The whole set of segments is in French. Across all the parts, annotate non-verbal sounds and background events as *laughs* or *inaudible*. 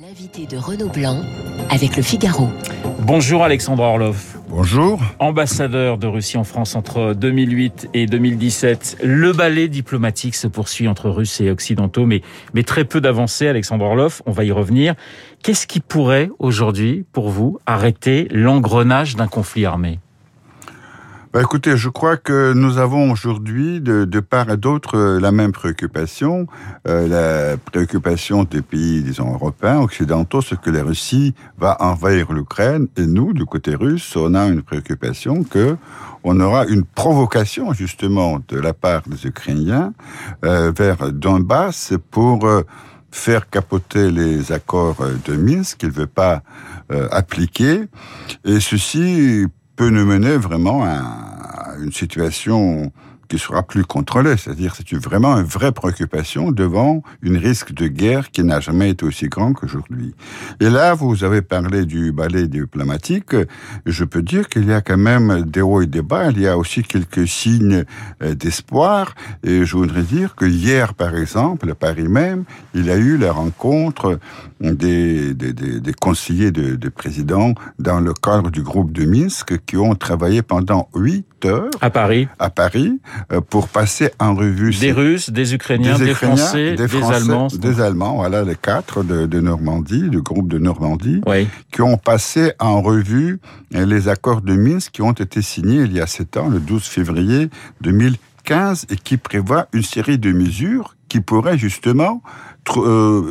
L'invité de Renaud Blanc avec le Figaro. Bonjour Alexandre Orlov. Bonjour. Ambassadeur de Russie en France entre 2008 et 2017. Le ballet diplomatique se poursuit entre Russes et Occidentaux, mais, mais très peu d'avancées, Alexandre Orlov. On va y revenir. Qu'est-ce qui pourrait aujourd'hui, pour vous, arrêter l'engrenage d'un conflit armé? Bah écoutez, je crois que nous avons aujourd'hui, de, part et d'autre, euh, la même préoccupation. Euh, la préoccupation des pays, disons, européens, occidentaux, c'est que la Russie va envahir l'Ukraine. Et nous, du côté russe, on a une préoccupation que on aura une provocation, justement, de la part des Ukrainiens euh, vers Donbass pour... Faire capoter les accords de Minsk qu'il ne veut pas appliquer. Et ceci peut nous mener vraiment à une situation qui sera plus contrôlée. C'est-à-dire c'est vraiment une vraie préoccupation devant une risque de guerre qui n'a jamais été aussi grand qu'aujourd'hui. Et là, vous avez parlé du ballet diplomatique. Je peux dire qu'il y a quand même des hauts et des bas. Il y a aussi quelques signes euh, d'espoir. Et je voudrais dire que hier, par exemple, à Paris même, il y a eu la rencontre des, des, des, des conseillers de, de président dans le cadre du groupe de Minsk qui ont travaillé pendant huit à Paris. À Paris euh, pour passer en revue des Russes, des Ukrainiens, des, Français, des, Français, des, Allemands, des Allemands, voilà les quatre de, de Normandie, du groupe de Normandie, oui. qui ont passé en revue les accords de Minsk qui ont été signés il y a sept ans, le 12 février 2015, et qui prévoient une série de mesures qui pourraient justement euh,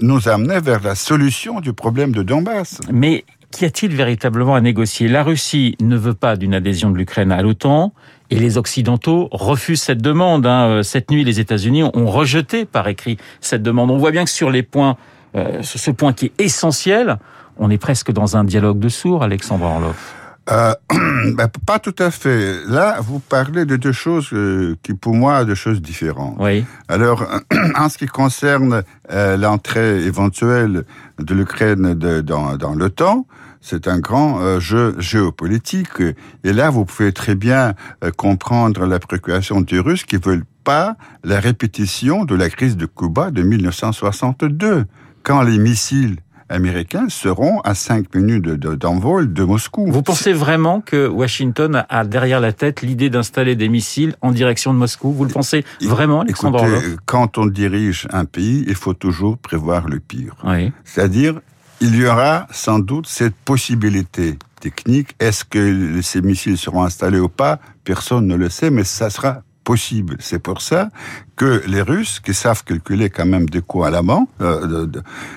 nous amener vers la solution du problème de Donbass. Mais qu'y a-t-il véritablement à négocier? La Russie ne veut pas d'une adhésion de l'Ukraine à l'OTAN. Et les Occidentaux refusent cette demande. Hein. Cette nuit, les États-Unis ont rejeté par écrit cette demande. On voit bien que sur les points, euh, ce point qui est essentiel, on est presque dans un dialogue de sourds, Alexandre Orloff. Euh, *clears throat* ben, pas tout à fait. Là, vous parlez de deux choses euh, qui, pour moi, de choses différentes. Oui. Alors, *clears throat* en ce qui concerne euh, l'entrée éventuelle de l'Ukraine dans, dans l'OTAN, c'est un grand euh, jeu géopolitique. Et là, vous pouvez très bien euh, comprendre la préoccupation des Russes qui veulent pas la répétition de la crise de Cuba de 1962, quand les missiles américains seront à cinq minutes d'envol de, de, Moscou. Vous pensez vraiment que Washington a derrière la tête l'idée d'installer des missiles en direction de Moscou? Vous le pensez vraiment, Alexandre Écoutez, Quand on dirige un pays, il faut toujours prévoir le pire. Oui. C'est-à-dire, il y aura sans doute cette possibilité technique. Est-ce que ces missiles seront installés ou pas Personne ne le sait, mais ça sera possible. C'est pour ça que les Russes, qui savent calculer quand même des coups à la main, euh,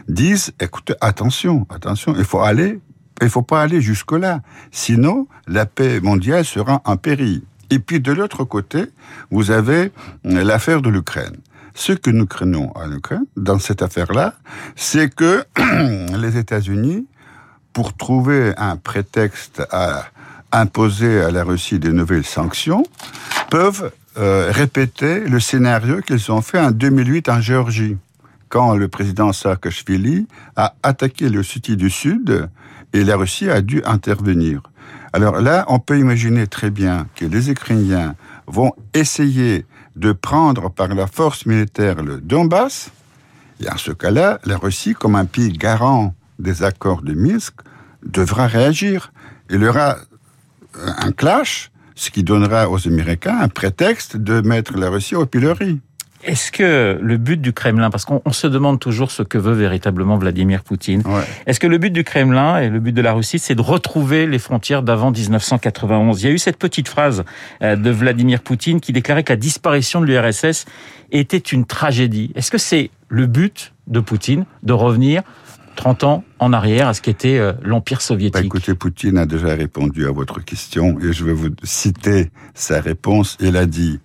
disent, écoutez, attention, attention, il faut aller, il faut pas aller jusque-là. Sinon, la paix mondiale sera en péril. Et puis de l'autre côté, vous avez l'affaire de l'Ukraine. Ce que nous craignons à l'Ukraine, dans cette affaire-là, c'est que *clears throat* les États-Unis, pour trouver un prétexte à imposer à la Russie des nouvelles sanctions, peuvent euh, répéter le scénario qu'ils ont fait en 2008 en Géorgie, quand le président Saakashvili a attaqué le Sud du Sud et la Russie a dû intervenir. Alors là, on peut imaginer très bien que les Ukrainiens vont essayer de prendre par la force militaire le Donbass, et en ce cas-là, la Russie, comme un pays garant des accords de Minsk, devra réagir. Il y aura un clash ce qui donnera aux Américains un prétexte de mettre la Russie au pilori. Est-ce que le but du Kremlin, parce qu'on se demande toujours ce que veut véritablement Vladimir Poutine, ouais. est-ce que le but du Kremlin et le but de la Russie, c'est de retrouver les frontières d'avant 1991 Il y a eu cette petite phrase euh, de Vladimir Poutine qui déclarait que la disparition de l'URSS était une tragédie. Est-ce que c'est le but de Poutine de revenir 30 ans en arrière à ce qu'était euh, l'Empire soviétique? Bah Écoutez, Poutine a déjà répondu à votre question et je vais vous citer sa réponse. Il a dit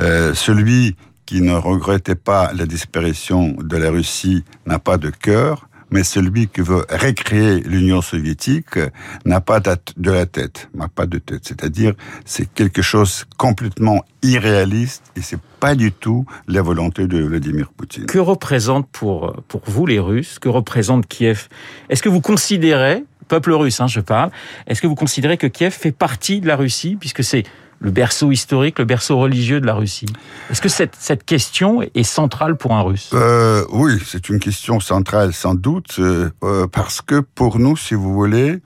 euh, Celui qui ne regrettait pas la disparition de la Russie n'a pas de cœur, mais celui qui veut récréer l'Union soviétique n'a pas de la tête, n'a pas de tête. C'est-à-dire, c'est quelque chose complètement irréaliste et c'est pas du tout la volonté de Vladimir Poutine. Que représente pour, pour vous les Russes, que représente Kiev? Est-ce que vous considérez, peuple russe, hein, je parle, est-ce que vous considérez que Kiev fait partie de la Russie, puisque c'est le berceau historique, le berceau religieux de la Russie. Est-ce que cette, cette question est centrale pour un Russe? Euh, Oui, c'est une question centrale sans doute, euh, euh, parce que pour nous, si vous voulez,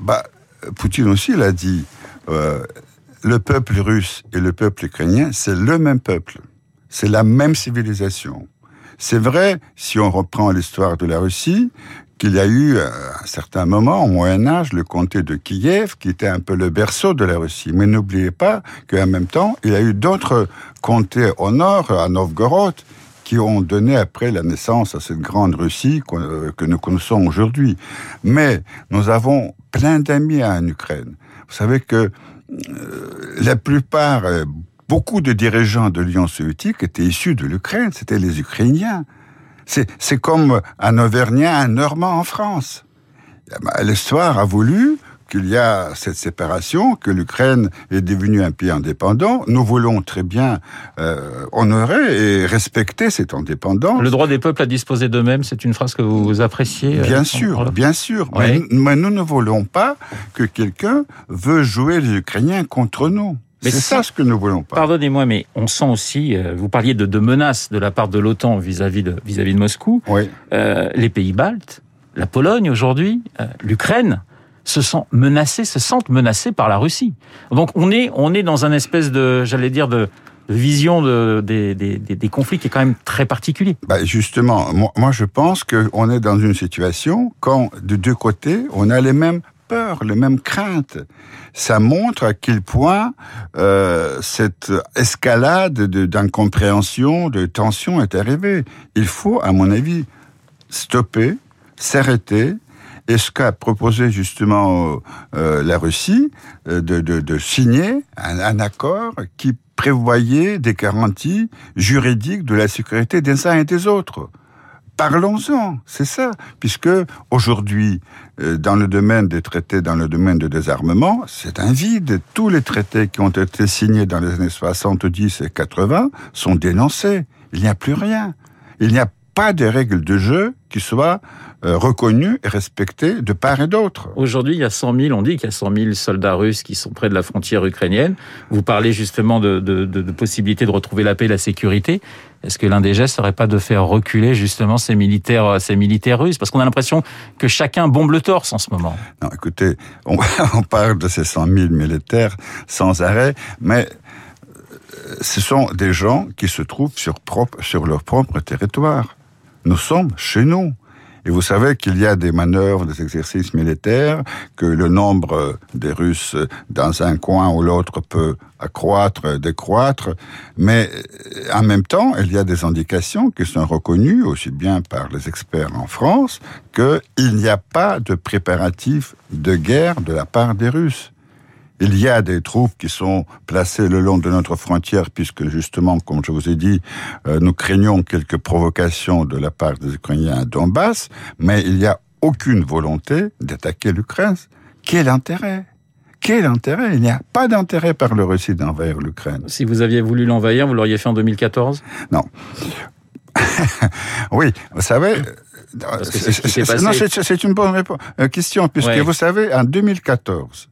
bah, Poutine aussi l'a dit, le peuple russe et le peuple ukrainien, c'est le même peuple, c'est la même civilisation. C'est vrai, si on reprend l'histoire de la Russie, qu'il y a eu à un certain moment, au Moyen Âge, le comté de Kiev, qui était un peu le berceau de la Russie. Mais n'oubliez pas qu'en même temps, il y a eu d'autres comtés au nord, à Novgorod, qui ont donné après la naissance à cette grande Russie que nous connaissons aujourd'hui. Mais nous avons plein d'amis en Ukraine. Vous savez que euh, la plupart, euh, beaucoup de dirigeants de l'Union soviétique étaient issus de l'Ukraine, c'était les Ukrainiens. C'est comme un Auvergnat, un Normand en France. L'histoire a voulu qu'il y a cette séparation, que l'Ukraine est devenue un pays indépendant. Nous voulons très bien euh, honorer et respecter cette indépendance. Le droit des peuples à disposer d'eux-mêmes, c'est une phrase que vous appréciez Bien euh, sûr, bien sûr. Oui. Mais, mais, nous ne voulons pas que quelqu'un veut jouer les Ukrainiens contre nous. C'est ça ce que nous voulons pas. Pardonnez-moi, mais on sent aussi, euh, vous parliez de, de menaces de la part de l'OTAN vis-à-vis de, vis-à-vis de Moscou. Oui. Euh, les pays baltes, la Pologne aujourd'hui, euh, l'Ukraine se sentent menacés, se sentent menacés par la Russie. Donc on est, on est dans un espèce de, j'allais dire, de, de vision de, des, des, des, conflits qui est quand même très particulier. Bah justement, moi, moi je pense qu'on est dans une situation quand de deux côtés on a les mêmes peurs, les mêmes craintes. Ça montre à quel point euh, cette escalade d'incompréhension, de, tension est arrivée. Il faut, à mon avis, stopper, s'arrêter, et ce qu'a proposé justement euh, la Russie, euh, de, de, de, signer un, un, accord qui prévoyait des garanties juridiques de la sécurité des uns et des autres. Parlons-en, c'est ça, puisque aujourd'hui, euh, dans le domaine des traités, dans le domaine de désarmement, c'est un vide. Tous les traités qui ont été signés dans les années 70 et 80 sont dénoncés. Il n'y a plus rien. Il n'y a pas de règles de jeu qui soient euh, reconnues et respectées de part et d'autre. Aujourd'hui, il y a 100 000, on dit qu'il y a 100 000 soldats russes qui sont près de la frontière ukrainienne. Vous parlez justement de, de, de, de possibilité de retrouver la paix et la sécurité. Est-ce que l'un des gestes serait pas de faire reculer justement ces militaires, ces militaires russes? Parce qu'on a l'impression que chacun bombe le torse en ce moment. Non, écoutez, on, *laughs* parle de ces 100 000 militaires sans arrêt, mais ce sont des gens qui se trouvent sur, propre, sur leur propre territoire. Nous sommes chez nous. Et vous savez qu'il y a des manœuvres, des exercices militaires, que le nombre des Russes dans un coin ou l'autre peut accroître, décroître, mais en même temps, il y a des indications qui sont reconnues aussi bien par les experts en France qu'il n'y a pas de préparatifs de guerre de la part des Russes. Il y a des troupes qui sont placées le long de notre frontière, puisque justement, comme je vous ai dit, euh, nous craignons quelques provocations de la part des Ukrainiens à Donbass, mais il n'y a aucune volonté d'attaquer l'Ukraine. Quel intérêt? Quel intérêt? Il n'y a pas d'intérêt par le Russie d'envahir l'Ukraine. Si vous aviez voulu l'envahir, vous l'auriez fait en 2014 Non. *laughs* oui, vous savez, c'est une bonne réponse, euh, question, puisque ouais. vous savez, en 2014,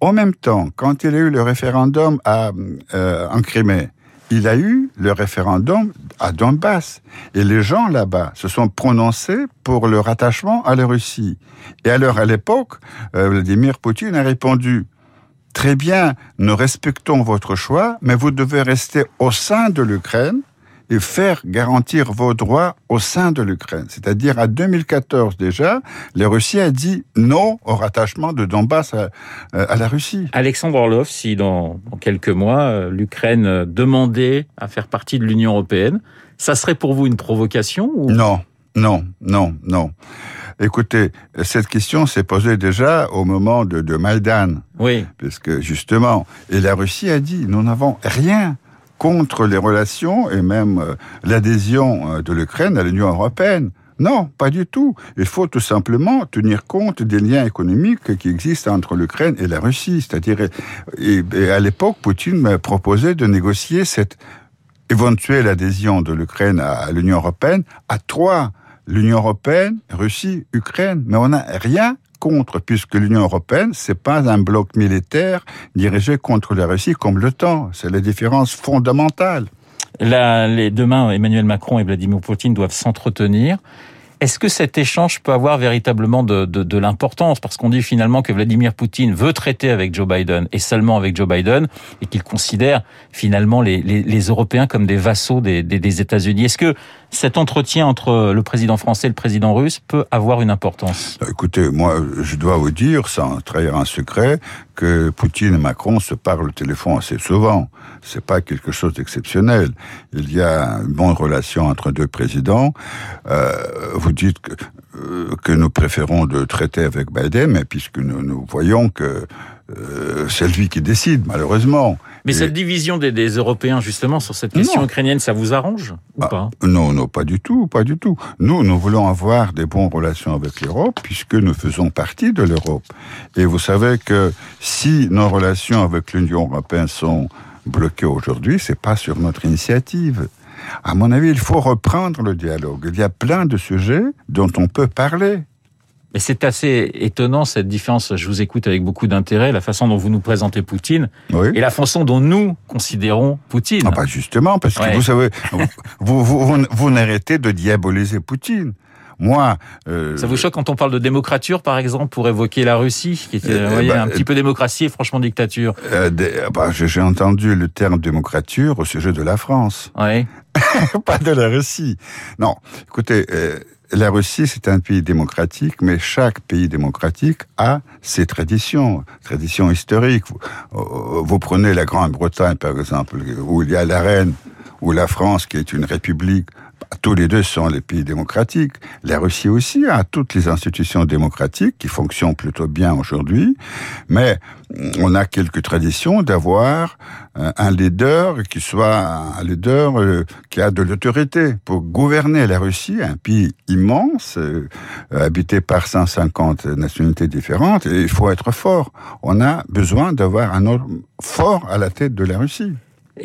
en même temps, quand il y a eu le référendum à, euh, en Crimée, il y a eu le référendum à Donbass. Et les gens là-bas se sont prononcés pour le rattachement à la Russie. Et alors, à l'époque, euh, Vladimir Poutine a répondu, très bien, nous respectons votre choix, mais vous devez rester au sein de l'Ukraine et faire garantir vos droits au sein de l'Ukraine. C'est-à-dire à 2014 déjà, la Russie a dit non au rattachement de Donbass à, à la Russie. Alexandre Orlov, si dans, dans quelques mois l'Ukraine demandait à faire partie de l'Union européenne, ça serait pour vous une provocation ou... Non, non, non, non. Écoutez, cette question s'est posée déjà au moment de, de Maïdan. Oui. Puisque justement, et la Russie a dit, nous n'avons rien contre les relations et même euh, l'adhésion euh, de l'Ukraine à l'Union européenne. Non, pas du tout. Il faut tout simplement tenir compte des liens économiques qui existent entre l'Ukraine et la Russie. C'est-à-dire, à l'époque, Poutine m'a proposé de négocier cette éventuelle adhésion de l'Ukraine à l'Union européenne à trois. L'Union européenne, Russie, Ukraine. Mais on n'a rien contre, puisque l'Union européenne, c'est pas un bloc militaire dirigé contre la Russie comme l'OTAN. C'est la différence fondamentale. Demain, Emmanuel Macron et Vladimir Poutine doivent s'entretenir. Est-ce que cet échange peut avoir véritablement de, l'importance? Parce qu'on dit finalement que Vladimir Poutine veut traiter avec Joe Biden et seulement avec Joe Biden et qu'il considère finalement les, Européens comme des vassaux des, des États-Unis. Est-ce que cet entretien entre le président français et le président russe peut avoir une importance? Écoutez, moi, je dois vous dire, sans trahir un secret, que Poutine et Macron se parlent au téléphone assez souvent. C'est pas quelque chose d'exceptionnel. Il y a une bonne relation entre deux présidents. Euh, vous dites que, euh, que nous préférons de traiter avec Biden, mais puisque nous, nous voyons que euh, c'est lui qui décide, malheureusement. Mais Et... cette division des, des, Européens, justement, sur cette question non. ukrainienne, ça vous arrange ou ah, pas Non, non, pas du tout, pas du tout. Nous, nous voulons avoir des bonnes relations avec l'Europe, puisque nous faisons partie de l'Europe. Et vous savez que si nos relations avec l'Union européenne sont bloquées aujourd'hui, c'est pas sur notre initiative. À mon avis, il faut reprendre le dialogue. Il y a plein de sujets dont on peut parler. Mais c'est assez étonnant cette différence. Je vous écoute avec beaucoup d'intérêt, la façon dont vous nous présentez Poutine oui. et la façon dont nous considérons Poutine. Ah bah justement, parce que ouais. vous savez, vous, vous, vous, vous n'arrêtez de diaboliser Poutine. Moi, euh, ça vous choque quand on parle de démocrature, par exemple, pour évoquer la Russie, qui était euh, voyez, bah, un petit peu démocratie et franchement dictature? Euh, bah, J'ai entendu le terme démocrature au sujet de la France. Oui. *laughs* Pas de la Russie. Non, écoutez. La Russie, c'est un pays démocratique, mais chaque pays démocratique a ses traditions, traditions historiques. Vous, euh, vous prenez la Grande-Bretagne, par exemple, où il y a la reine, ou la France, qui est une république. Tous les deux sont les pays démocratiques. La Russie aussi a toutes les institutions démocratiques qui fonctionnent plutôt bien aujourd'hui, mais on a quelques traditions d'avoir un leader qui soit un leader euh, qui a de l'autorité pour gouverner la Russie, un pays immense, euh, habité par 150 nationalités différentes, et il faut être fort. On a besoin d'avoir un homme fort à la tête de la Russie.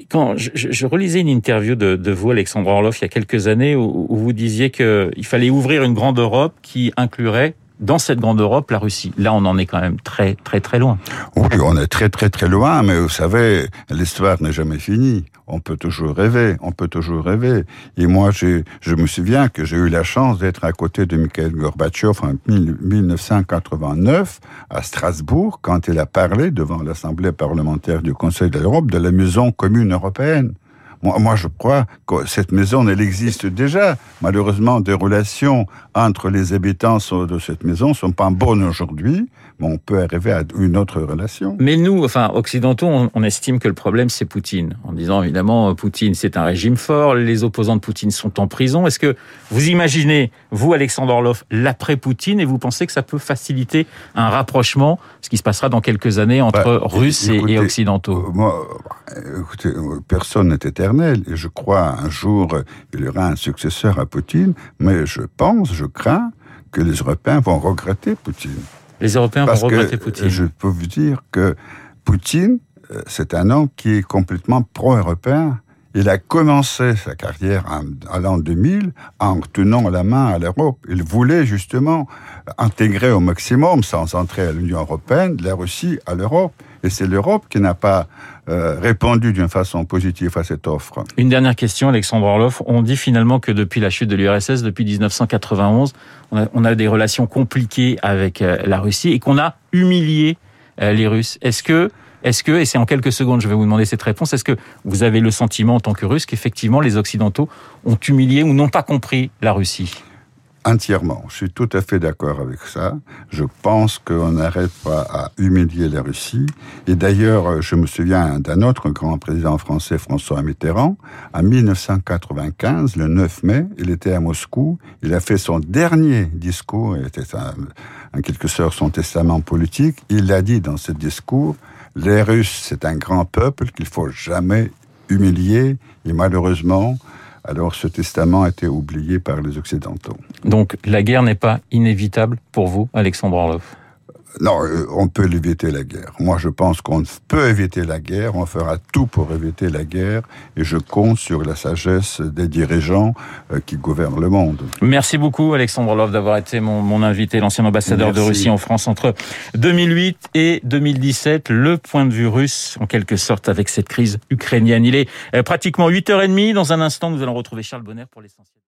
Quand je, je, relisais une interview de, vous, Alexandre Orloff, il y a quelques années, où vous disiez qu'il fallait ouvrir une grande Europe qui inclurait dans cette grande Europe, la Russie. Là, on en est quand même très, très, très loin. Oui, on est très, très, très loin, mais vous savez, l'histoire n'est jamais finie. On peut toujours rêver, on peut toujours rêver. Et moi, je me souviens que j'ai eu la chance d'être à côté de Mikhail Gorbatchev en 1989 à Strasbourg quand il a parlé devant l'Assemblée parlementaire du Conseil de l'Europe de la maison commune européenne. Moi, moi, je crois que cette maison, elle existe déjà. Malheureusement, des relations entre les habitants de cette maison sont pas bonnes aujourd'hui, mais on peut arriver à une autre relation. Mais nous, enfin, occidentaux, on, on estime que le problème, c'est Poutine. En disant, évidemment, Poutine, c'est un régime fort, les opposants de Poutine sont en prison. Est-ce que vous imaginez, vous, Alexandre Orlov, l'après-Poutine, et vous pensez que ça peut faciliter un rapprochement, ce qui se passera dans quelques années entre bah, Russes écoutez, et, Occidentaux? euh, Moi, écoutez, personne n'est éternel, et je crois un jour, il y aura un successeur à Poutine, mais je pense, je crains que les Européens vont regretter Poutine. Les Européens Parce vont regretter Poutine. Je peux vous dire que Poutine, euh, c'est un homme qui est complètement pro-européen. Il a commencé sa carrière en, l'an 2000 en tenant la main à l'Europe. Il voulait justement intégrer au maximum, sans entrer à l'Union européenne, la Russie à l'Europe. Et c'est l'Europe qui n'a pas euh, répondu d'une façon positive à cette offre. Une dernière question, Alexandre Orloff. On dit finalement que depuis la chute de l'URSS, depuis 1991, on a, on a, des relations compliquées avec euh, la Russie et qu'on a humilié euh, les Russes. Est-ce que est-ce que, et c'est en quelques secondes, je vais vous demander cette réponse, est-ce que vous avez le sentiment en tant que Russe qu'effectivement les Occidentaux ont humilié ou n'ont pas compris la Russie? Entièrement. Je suis tout à fait d'accord avec ça. Je pense qu'on n'arrête pas à humilier la Russie. Et d'ailleurs, je me souviens d'un autre grand président français, François Mitterrand. En 1995, le 9 mai, il était à Moscou. Il a fait son dernier discours. Il était un, en quelque sorte son testament politique. Il a dit dans ce discours, les Russes, c'est un grand peuple qu'il faut jamais humilier. Et malheureusement, alors ce testament a été oublié par les Occidentaux. Donc la guerre n'est pas inévitable pour vous, Alexandre Orlov? Non, euh, on peut éviter la guerre. Moi, je pense qu'on peut éviter la guerre. On fera tout pour éviter la guerre. Et je compte sur la sagesse des dirigeants euh, qui gouvernent le monde. Merci beaucoup, Alexandre Love, d'avoir été mon, mon invité, l'ancien ambassadeur Merci. de Russie en France entre 2008 et 2017. Le point de vue russe, en quelque sorte, avec cette crise ukrainienne. Il est euh, pratiquement 8h30. Dans un instant, nous allons retrouver Charles Bonner pour l'essentiel.